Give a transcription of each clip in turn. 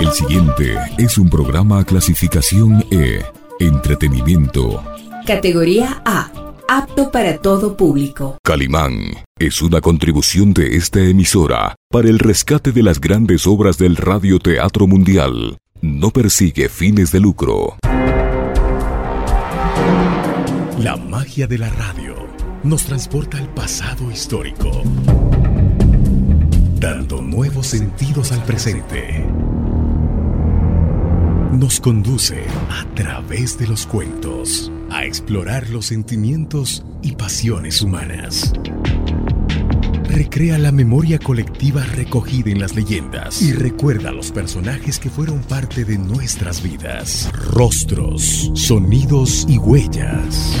El siguiente es un programa clasificación E, entretenimiento. Categoría A, apto para todo público. Calimán es una contribución de esta emisora para el rescate de las grandes obras del radioteatro mundial. No persigue fines de lucro. La magia de la radio nos transporta al pasado histórico, dando nuevos sentidos al presente. Nos conduce a través de los cuentos a explorar los sentimientos y pasiones humanas. Recrea la memoria colectiva recogida en las leyendas y recuerda los personajes que fueron parte de nuestras vidas. Rostros, sonidos y huellas.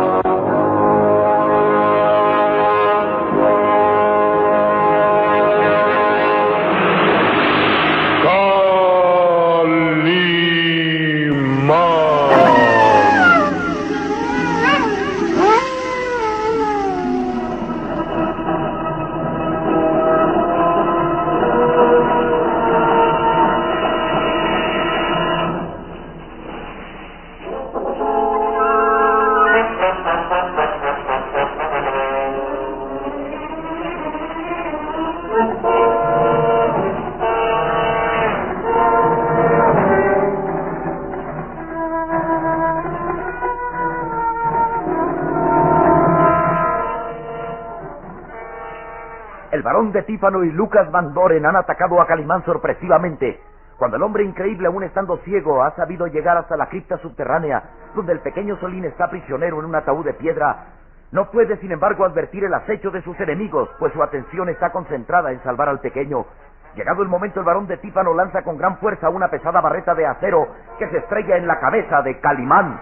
De Tífano y Lucas Van Doren han atacado a Calimán sorpresivamente. Cuando el hombre increíble, aún estando ciego, ha sabido llegar hasta la cripta subterránea, donde el pequeño Solín está prisionero en un ataúd de piedra, no puede, sin embargo, advertir el acecho de sus enemigos, pues su atención está concentrada en salvar al pequeño. Llegado el momento, el varón de Tífano lanza con gran fuerza una pesada barreta de acero que se estrella en la cabeza de Calimán.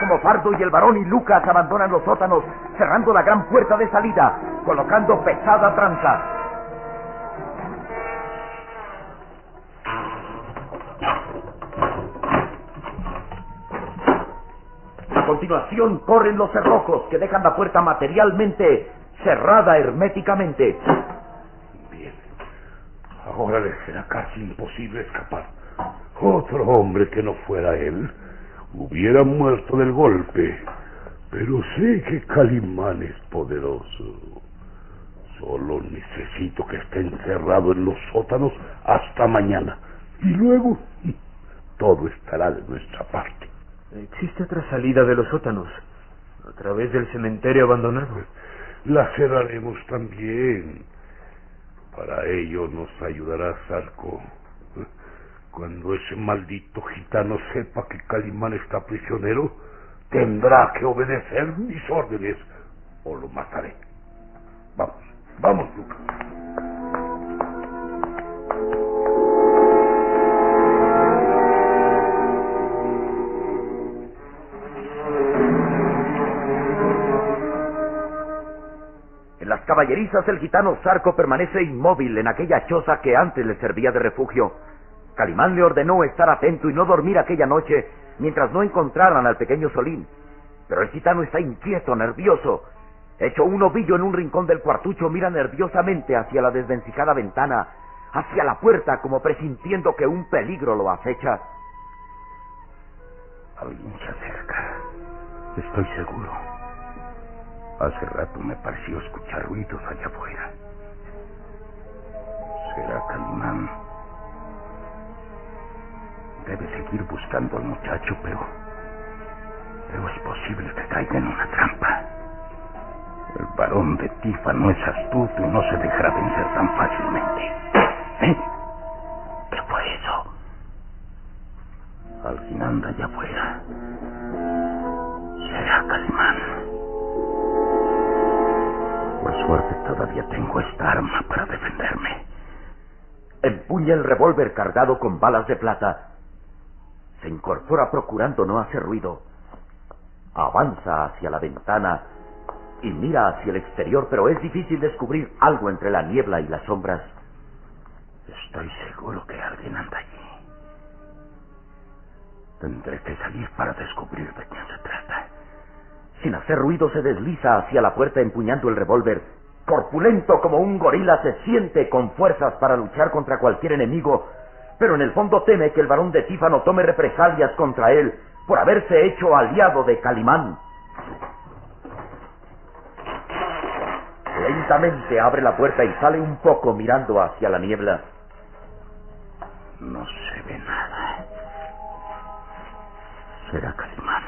Como fardo y el varón y Lucas abandonan los sótanos, cerrando la gran puerta de salida, colocando pesada tranza. A continuación corren los cerrojos que dejan la puerta materialmente cerrada herméticamente. Ahora le será casi imposible escapar. Otro hombre que no fuera él hubiera muerto del golpe. Pero sé que Calimán es poderoso. Solo necesito que esté encerrado en los sótanos hasta mañana. Y luego todo estará de nuestra parte. Existe otra salida de los sótanos, a través del cementerio abandonado. La cerraremos también. Para ello nos ayudará Zarco. Cuando ese maldito gitano sepa que Calimán está prisionero, tendrá que obedecer mis órdenes o lo mataré. Vamos, vamos, Lucas. En las caballerizas el gitano Zarco permanece inmóvil en aquella choza que antes le servía de refugio. Calimán le ordenó estar atento y no dormir aquella noche mientras no encontraran al pequeño Solín. Pero el gitano está inquieto, nervioso. Hecho un ovillo en un rincón del cuartucho, mira nerviosamente hacia la desvencijada ventana, hacia la puerta, como presintiendo que un peligro lo acecha. Alguien se acerca. Estoy seguro. Hace rato me pareció escuchar ruidos allá afuera. Será Calimán. Debe seguir buscando al muchacho, pero... Pero es posible que caiga en una trampa. El varón de Tifa no es astuto y no se dejará vencer tan fácilmente. ¿Eh? ¿Qué fue eso? Alguien anda allá afuera. Será Calimán. Por suerte todavía tengo esta arma para defenderme. Empuña el revólver cargado con balas de plata. Se incorpora procurando no hacer ruido. Avanza hacia la ventana y mira hacia el exterior, pero es difícil descubrir algo entre la niebla y las sombras. Estoy seguro que alguien anda allí. Tendré que salir para descubrir de quién se trata. Sin hacer ruido se desliza hacia la puerta empuñando el revólver. Corpulento como un gorila se siente con fuerzas para luchar contra cualquier enemigo, pero en el fondo teme que el varón de Tífano tome represalias contra él por haberse hecho aliado de Calimán. Lentamente abre la puerta y sale un poco mirando hacia la niebla. No se ve nada. Será Calimán.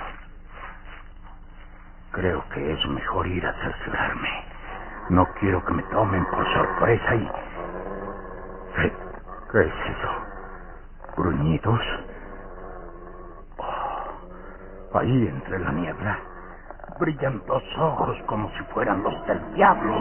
Creo que es mejor ir a cerciorarme. No quiero que me tomen por sorpresa y... ¿Qué, qué es eso? ¿Gruñidos? Oh, ahí entre la niebla brillan dos ojos como si fueran los del diablo.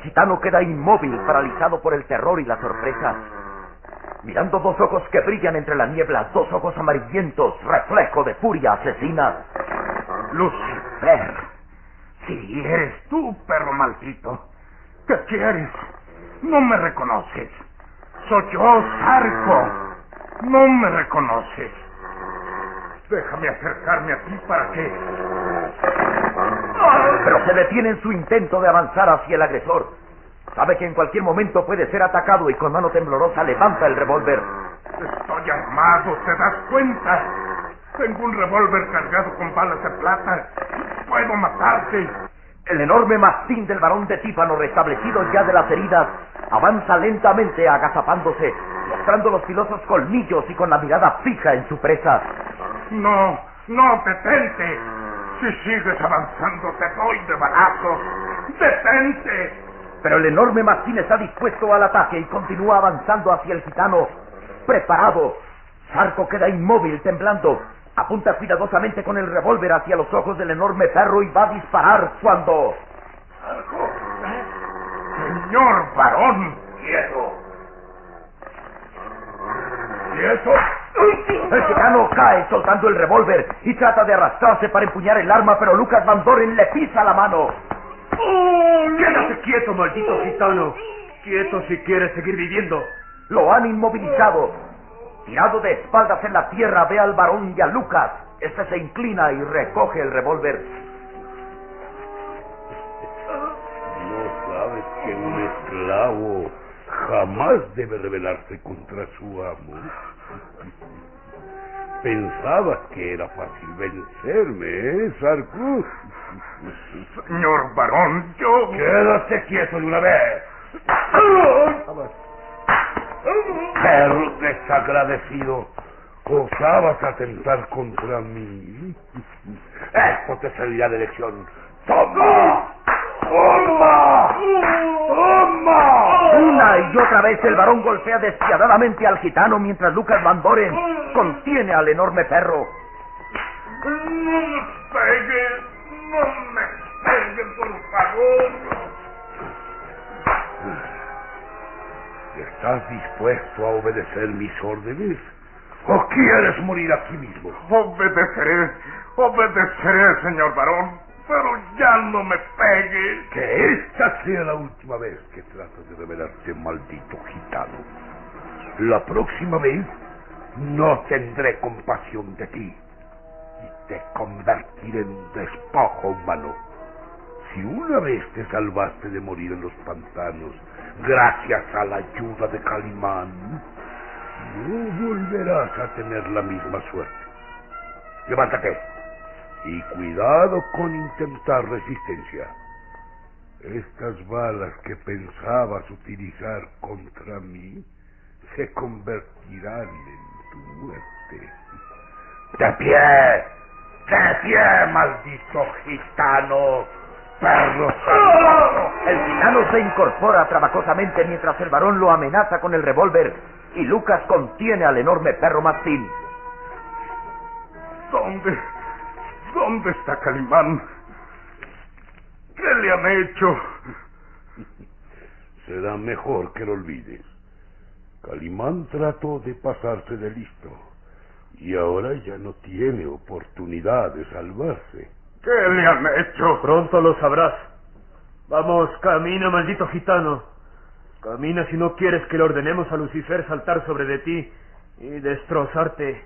El gitano queda inmóvil, paralizado por el terror y la sorpresa, mirando dos ojos que brillan entre la niebla, dos ojos amarillentos, reflejo de furia asesina. Lucifer, si eres tú, perro maldito, ¿qué quieres? No me reconoces. Soy yo, Zarco. No me reconoces. Déjame acercarme a ti para que... Pero se detiene en su intento de avanzar hacia el agresor. Sabe que en cualquier momento puede ser atacado y con mano temblorosa levanta el revólver. Estoy armado, ¿te das cuenta? Tengo un revólver cargado con balas de plata. Puedo matarte. El enorme mastín del varón de Tífano, restablecido ya de las heridas, avanza lentamente agazapándose, mostrando los filosos colmillos y con la mirada fija en su presa. No, no, detente. Si sigues avanzando, te doy de balazos. ¡Detente! Pero el enorme mastín está dispuesto al ataque y continúa avanzando hacia el gitano, preparado. Zarco queda inmóvil, temblando. Apunta cuidadosamente con el revólver hacia los ojos del enorme perro y va a disparar cuando... Señor varón, quieto. Quieto. El gitano cae soltando el revólver y trata de arrastrarse para empuñar el arma, pero Lucas Van Doren le pisa la mano. Quédate quieto, maldito gitano. Quieto si quieres seguir viviendo. Lo han inmovilizado. Tirado de espaldas en la tierra, ve al varón y a Lucas. Este se inclina y recoge el revólver. No sabes que un esclavo jamás debe rebelarse contra su amo. Pensabas que era fácil vencerme, ¿eh? Señor varón, yo... Quédate quieto de una vez. Perro desagradecido. Osabas atentar contra mí. Esto te servirá de lección. ¡Toma! ¡Toma! ¡Toma! Una y otra vez el varón golpea despiadadamente al gitano mientras Lucas Van Doren contiene al enorme perro. No me pegue, no me pegue, por favor. ¿Estás dispuesto a obedecer mis órdenes? ¿O quieres morir aquí mismo? Obedeceré, obedeceré, señor varón, pero ya no me pegue. Que esta sea la última vez que tratas de revelarte, maldito gitano. La próxima vez no tendré compasión de ti y te convertiré en despojo humano. Si una vez te salvaste de morir en los pantanos gracias a la ayuda de Calimán, no volverás a tener la misma suerte. Levántate y cuidado con intentar resistencia. Estas balas que pensabas utilizar contra mí se convertirán en tu muerte. ¡De pie! ¡De pie, maldito gitano! ¡Perro! El gitano se incorpora trabajosamente mientras el varón lo amenaza con el revólver y Lucas contiene al enorme perro mastín. ¿Dónde? ¿Dónde está Calimán? ¿Qué le han hecho? Será mejor que lo olvides. Calimán trató de pasarse de listo y ahora ya no tiene oportunidad de salvarse. ¿Qué le han hecho? Pronto lo sabrás. Vamos, camina, maldito gitano. Camina si no quieres que le ordenemos a Lucifer saltar sobre de ti y destrozarte.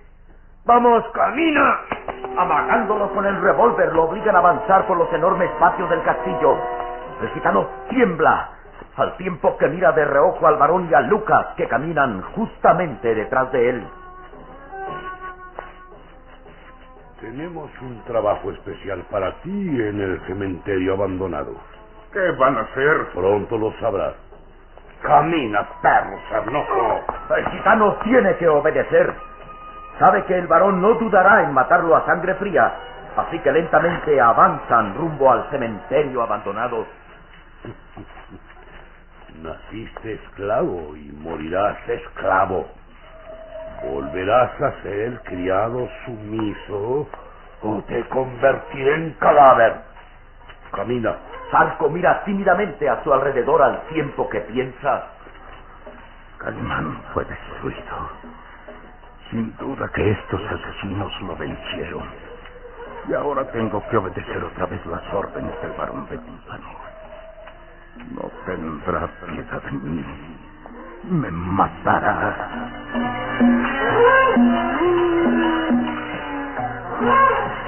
¡Vamos, camina! Amagándolo con el revólver, lo obligan a avanzar por los enormes patios del castillo. El gitano tiembla, al tiempo que mira de reojo al varón y a Lucas, que caminan justamente detrás de él. Tenemos un trabajo especial para ti en el cementerio abandonado. ¿Qué van a hacer? Pronto lo sabrás. Camina, perro sarnoso. El gitano tiene que obedecer. Sabe que el varón no dudará en matarlo a sangre fría, así que lentamente avanzan rumbo al cementerio abandonado. Naciste esclavo y morirás esclavo. Volverás a ser criado sumiso o te convertiré en cadáver. Camina. Zarco mira tímidamente a su alrededor al tiempo que piensa. Calimán fue destruido. Sin duda que estos asesinos lo vencieron. Y ahora tengo que obedecer otra vez las órdenes del varón de Tímpano. No tendrá piedad de mí. Me matará.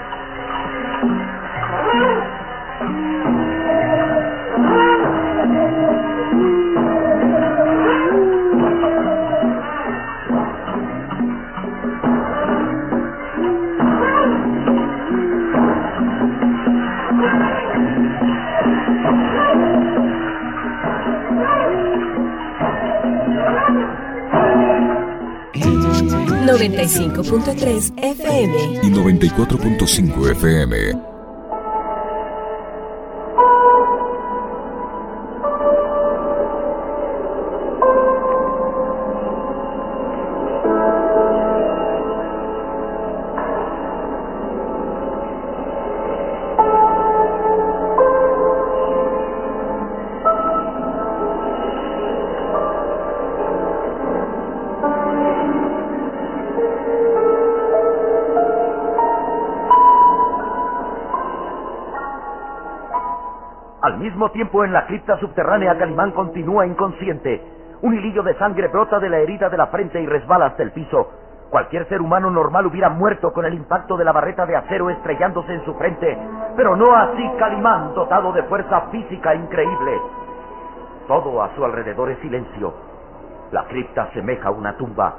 ...95.3 FM... y 94.5 FM. Mismo tiempo, en la cripta subterránea, Calimán continúa inconsciente. Un hilillo de sangre brota de la herida de la frente y resbala hasta el piso. Cualquier ser humano normal hubiera muerto con el impacto de la barreta de acero estrellándose en su frente, pero no así Calimán, dotado de fuerza física increíble. Todo a su alrededor es silencio. La cripta semeja a una tumba.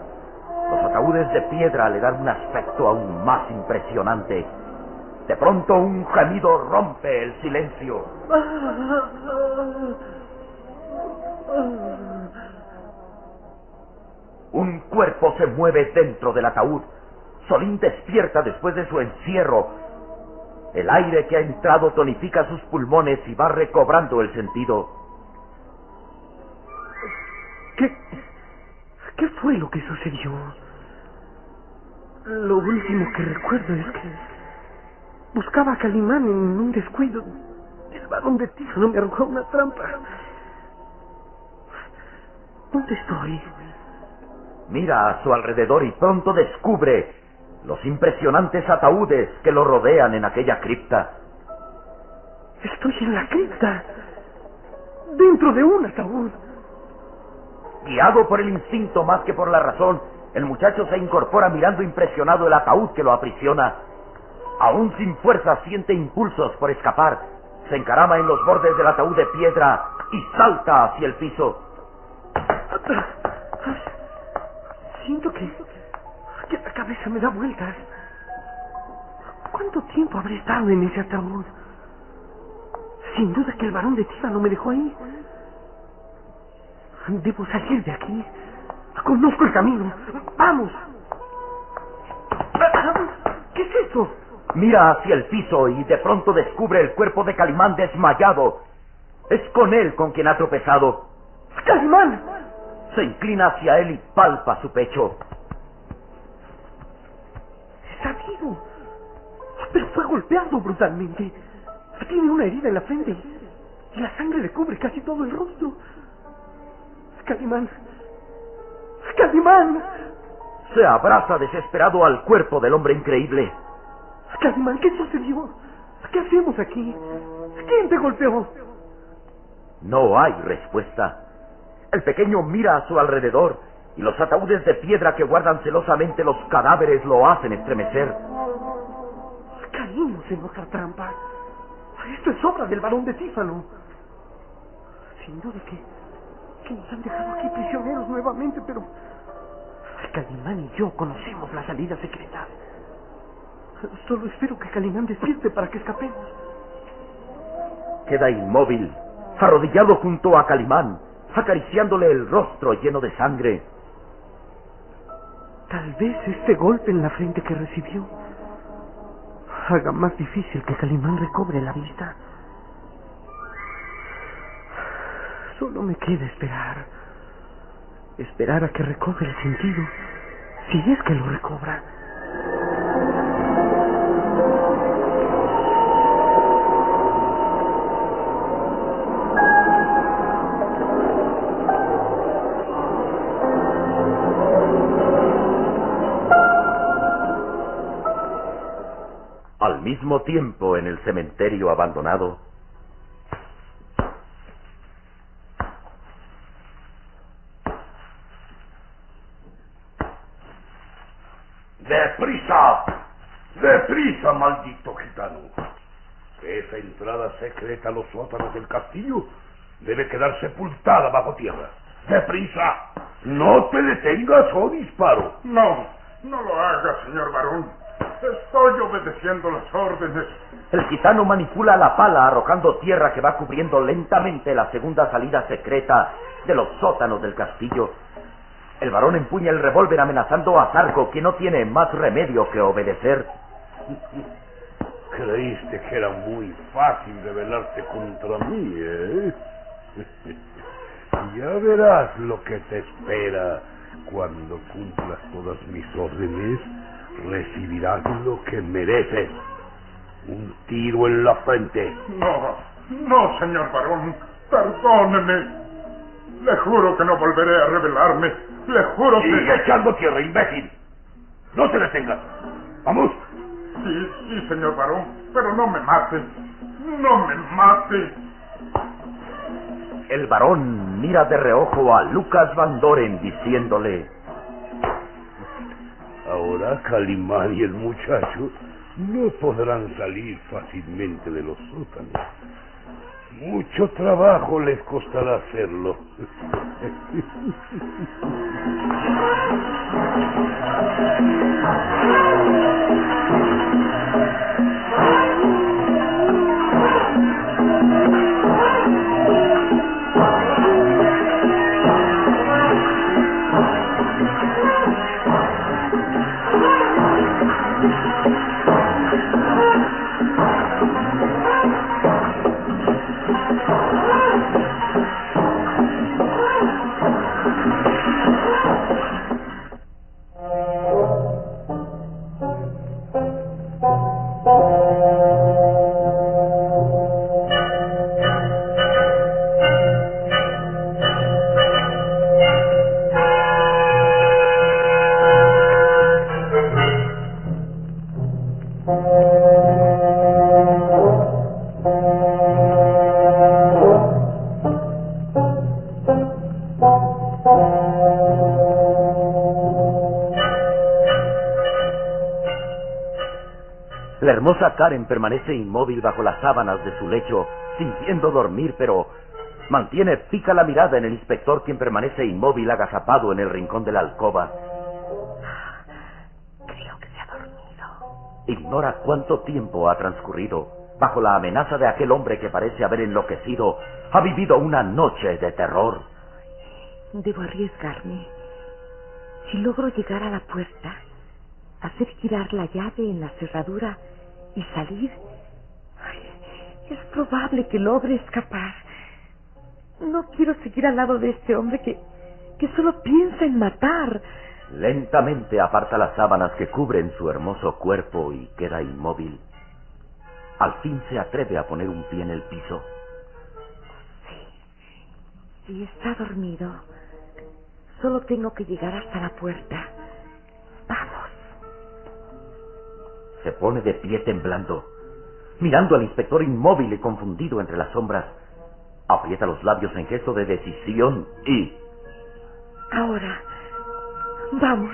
Los ataúdes de piedra le dan un aspecto aún más impresionante. De pronto un gemido rompe el silencio. Un cuerpo se mueve dentro del ataúd. Solín despierta después de su encierro. El aire que ha entrado tonifica sus pulmones y va recobrando el sentido. ¿Qué, qué fue lo que sucedió? Lo último que recuerdo es que buscaba a Calimán en un descuido. El varón de no me arrojó una trampa. ¿Dónde estoy? Mira a su alrededor y pronto descubre los impresionantes ataúdes que lo rodean en aquella cripta. Estoy en la cripta, dentro de un ataúd. Guiado por el instinto más que por la razón, el muchacho se incorpora mirando impresionado el ataúd que lo aprisiona. Aún sin fuerza siente impulsos por escapar. Se encarama en los bordes del ataúd de piedra y salta hacia el piso. Siento que, que la cabeza me da vueltas. ¿Cuánto tiempo habré estado en ese ataúd? Sin duda que el varón de no me dejó ahí. Debo salir de aquí. Conozco el camino. ¡Vamos! ¿Qué es eso? Mira hacia el piso y de pronto descubre el cuerpo de Calimán desmayado. Es con él con quien ha tropezado. ¡Calimán! Se inclina hacia él y palpa su pecho. Está vivo. Pero fue golpeado brutalmente. Tiene una herida en la frente y la sangre le cubre casi todo el rostro. Calimán. Calimán. Se abraza desesperado al cuerpo del hombre increíble. Calimán, ¿qué sucedió? ¿Qué hacemos aquí? ¿Quién te golpeó? No hay respuesta. El pequeño mira a su alrededor y los ataúdes de piedra que guardan celosamente los cadáveres lo hacen estremecer. Caímos en nuestra trampa. Esto es obra del varón de Tífano. Sin duda que que nos han dejado aquí prisioneros nuevamente, pero Calimán y yo conocemos la salida secreta. Solo espero que Calimán despierte para que escapemos. Queda inmóvil, arrodillado junto a Calimán, acariciándole el rostro lleno de sangre. Tal vez este golpe en la frente que recibió haga más difícil que Calimán recobre la vista. Solo me queda esperar. Esperar a que recobre el sentido. Si es que lo recobra. Al mismo tiempo, en el cementerio abandonado, ¡Deprisa, maldito gitano! Esa entrada secreta a los sótanos del castillo debe quedar sepultada bajo tierra. ¡Deprisa! ¡No te detengas o disparo! No, no lo hagas, señor varón. Estoy obedeciendo las órdenes. El gitano manipula la pala arrojando tierra que va cubriendo lentamente la segunda salida secreta de los sótanos del castillo. El varón empuña el revólver amenazando a Zarco, que no tiene más remedio que obedecer. Creíste que era muy fácil rebelarte contra mí, ¿eh? ya verás lo que te espera cuando cumplas todas mis órdenes. Recibirás lo que mereces. Un tiro en la frente. No, no, señor varón. Perdóneme. Le juro que no volveré a rebelarme. Le juro que... Sigue echando tierra, imbécil. No te detengas. Vamos. Sí, sí, señor varón, pero no me mate. No me mate. El varón mira de reojo a Lucas Van Doren diciéndole... Ahora Calimán y el muchacho no podrán salir fácilmente de los sótanos. Mucho trabajo les costará hacerlo. Karen permanece inmóvil bajo las sábanas de su lecho, sintiendo dormir, pero mantiene fija la mirada en el inspector, quien permanece inmóvil, agazapado en el rincón de la alcoba. Creo que se ha dormido. Ignora cuánto tiempo ha transcurrido. Bajo la amenaza de aquel hombre que parece haber enloquecido, ha vivido una noche de terror. Debo arriesgarme. Si logro llegar a la puerta, hacer girar la llave en la cerradura y salir, es probable que logre escapar. No quiero seguir al lado de este hombre que, que solo piensa en matar. Lentamente aparta las sábanas que cubren su hermoso cuerpo y queda inmóvil. Al fin se atreve a poner un pie en el piso. Si está dormido, solo tengo que llegar hasta la puerta. Vamos. Se pone de pie temblando, mirando al inspector inmóvil y confundido entre las sombras. Aprieta los labios en gesto de decisión y... Ahora. Vamos.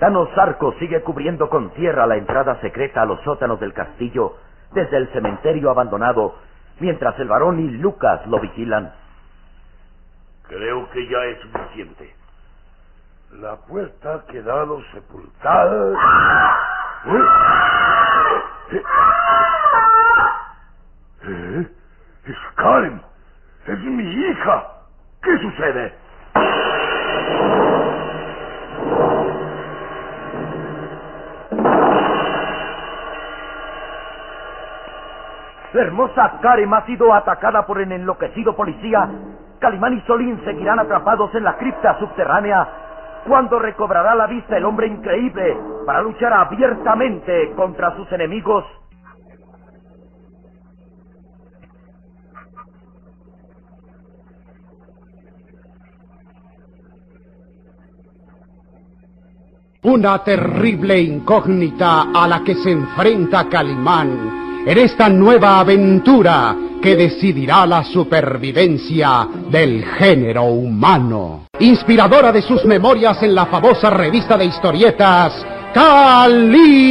El gitano Zarco sigue cubriendo con tierra la entrada secreta a los sótanos del castillo desde el cementerio abandonado, mientras el varón y Lucas lo vigilan. Creo que ya es suficiente. La puerta ha quedado sepultada. ¿Eh? ¿Eh? Es Karen. Es mi hija. ¿Qué sucede? La hermosa Karen ha sido atacada por el enloquecido policía. Calimán y Solín seguirán atrapados en la cripta subterránea. Cuando recobrará la vista el hombre increíble para luchar abiertamente contra sus enemigos? Una terrible incógnita a la que se enfrenta Calimán en esta nueva aventura que decidirá la supervivencia del género humano. Inspiradora de sus memorias en la famosa revista de historietas Calimán.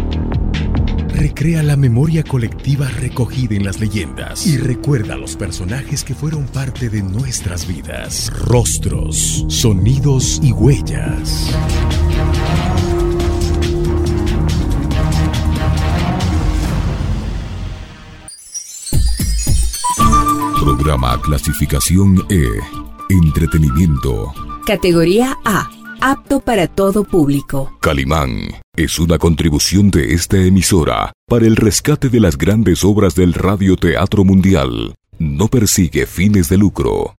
Recrea la memoria colectiva recogida en las leyendas y recuerda a los personajes que fueron parte de nuestras vidas. Rostros, sonidos y huellas. Programa clasificación E. Entretenimiento. Categoría A. Apto para todo público. Calimán es una contribución de esta emisora para el rescate de las grandes obras del radioteatro mundial. No persigue fines de lucro.